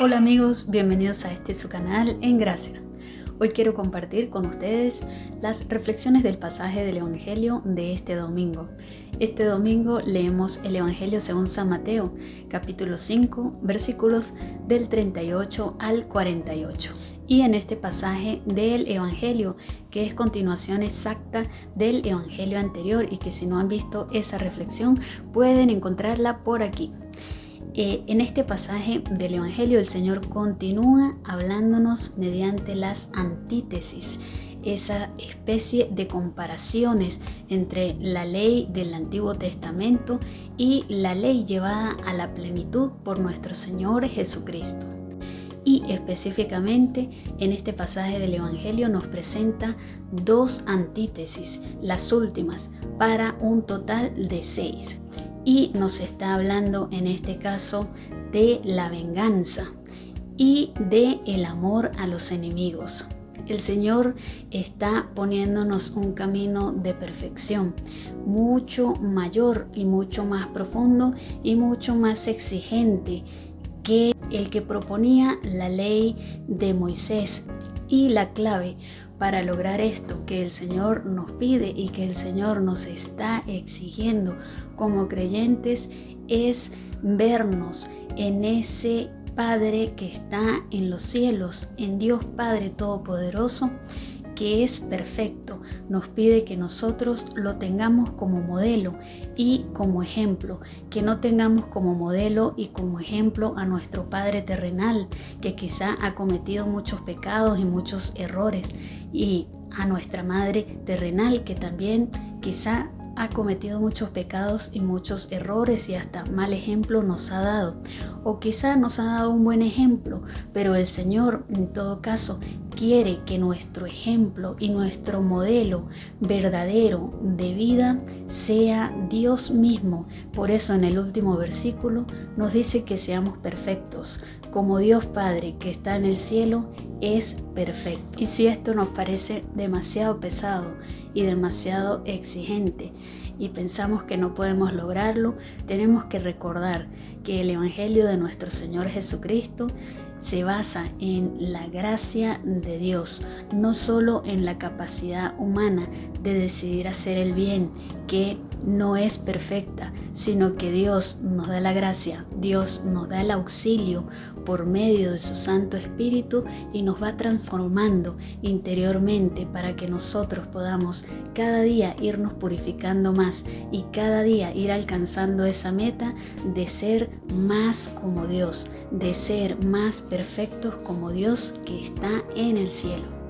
Hola amigos, bienvenidos a este su canal En Gracia. Hoy quiero compartir con ustedes las reflexiones del pasaje del Evangelio de este domingo. Este domingo leemos el Evangelio según San Mateo, capítulo 5, versículos del 38 al 48. Y en este pasaje del Evangelio, que es continuación exacta del Evangelio anterior y que si no han visto esa reflexión pueden encontrarla por aquí. Eh, en este pasaje del Evangelio el Señor continúa hablándonos mediante las antítesis, esa especie de comparaciones entre la ley del Antiguo Testamento y la ley llevada a la plenitud por nuestro Señor Jesucristo. Y específicamente en este pasaje del Evangelio nos presenta dos antítesis, las últimas, para un total de seis y nos está hablando en este caso de la venganza y de el amor a los enemigos. El Señor está poniéndonos un camino de perfección mucho mayor y mucho más profundo y mucho más exigente que el que proponía la ley de Moisés. Y la clave para lograr esto que el Señor nos pide y que el Señor nos está exigiendo como creyentes es vernos en ese Padre que está en los cielos, en Dios Padre Todopoderoso, que es perfecto, nos pide que nosotros lo tengamos como modelo y como ejemplo, que no tengamos como modelo y como ejemplo a nuestro Padre terrenal, que quizá ha cometido muchos pecados y muchos errores, y a nuestra Madre terrenal, que también quizá ha cometido muchos pecados y muchos errores y hasta mal ejemplo nos ha dado. O quizá nos ha dado un buen ejemplo, pero el Señor en todo caso quiere que nuestro ejemplo y nuestro modelo verdadero de vida sea Dios mismo. Por eso en el último versículo nos dice que seamos perfectos, como Dios Padre que está en el cielo es perfecto. Y si esto nos parece demasiado pesado y demasiado exigente. Y pensamos que no podemos lograrlo, tenemos que recordar que el Evangelio de nuestro Señor Jesucristo se basa en la gracia de Dios, no solo en la capacidad humana de decidir hacer el bien, que no es perfecta, sino que Dios nos da la gracia, Dios nos da el auxilio por medio de su Santo Espíritu y nos va transformando interiormente para que nosotros podamos cada día irnos purificando más y cada día ir alcanzando esa meta de ser más como Dios, de ser más perfectos como Dios que está en el cielo.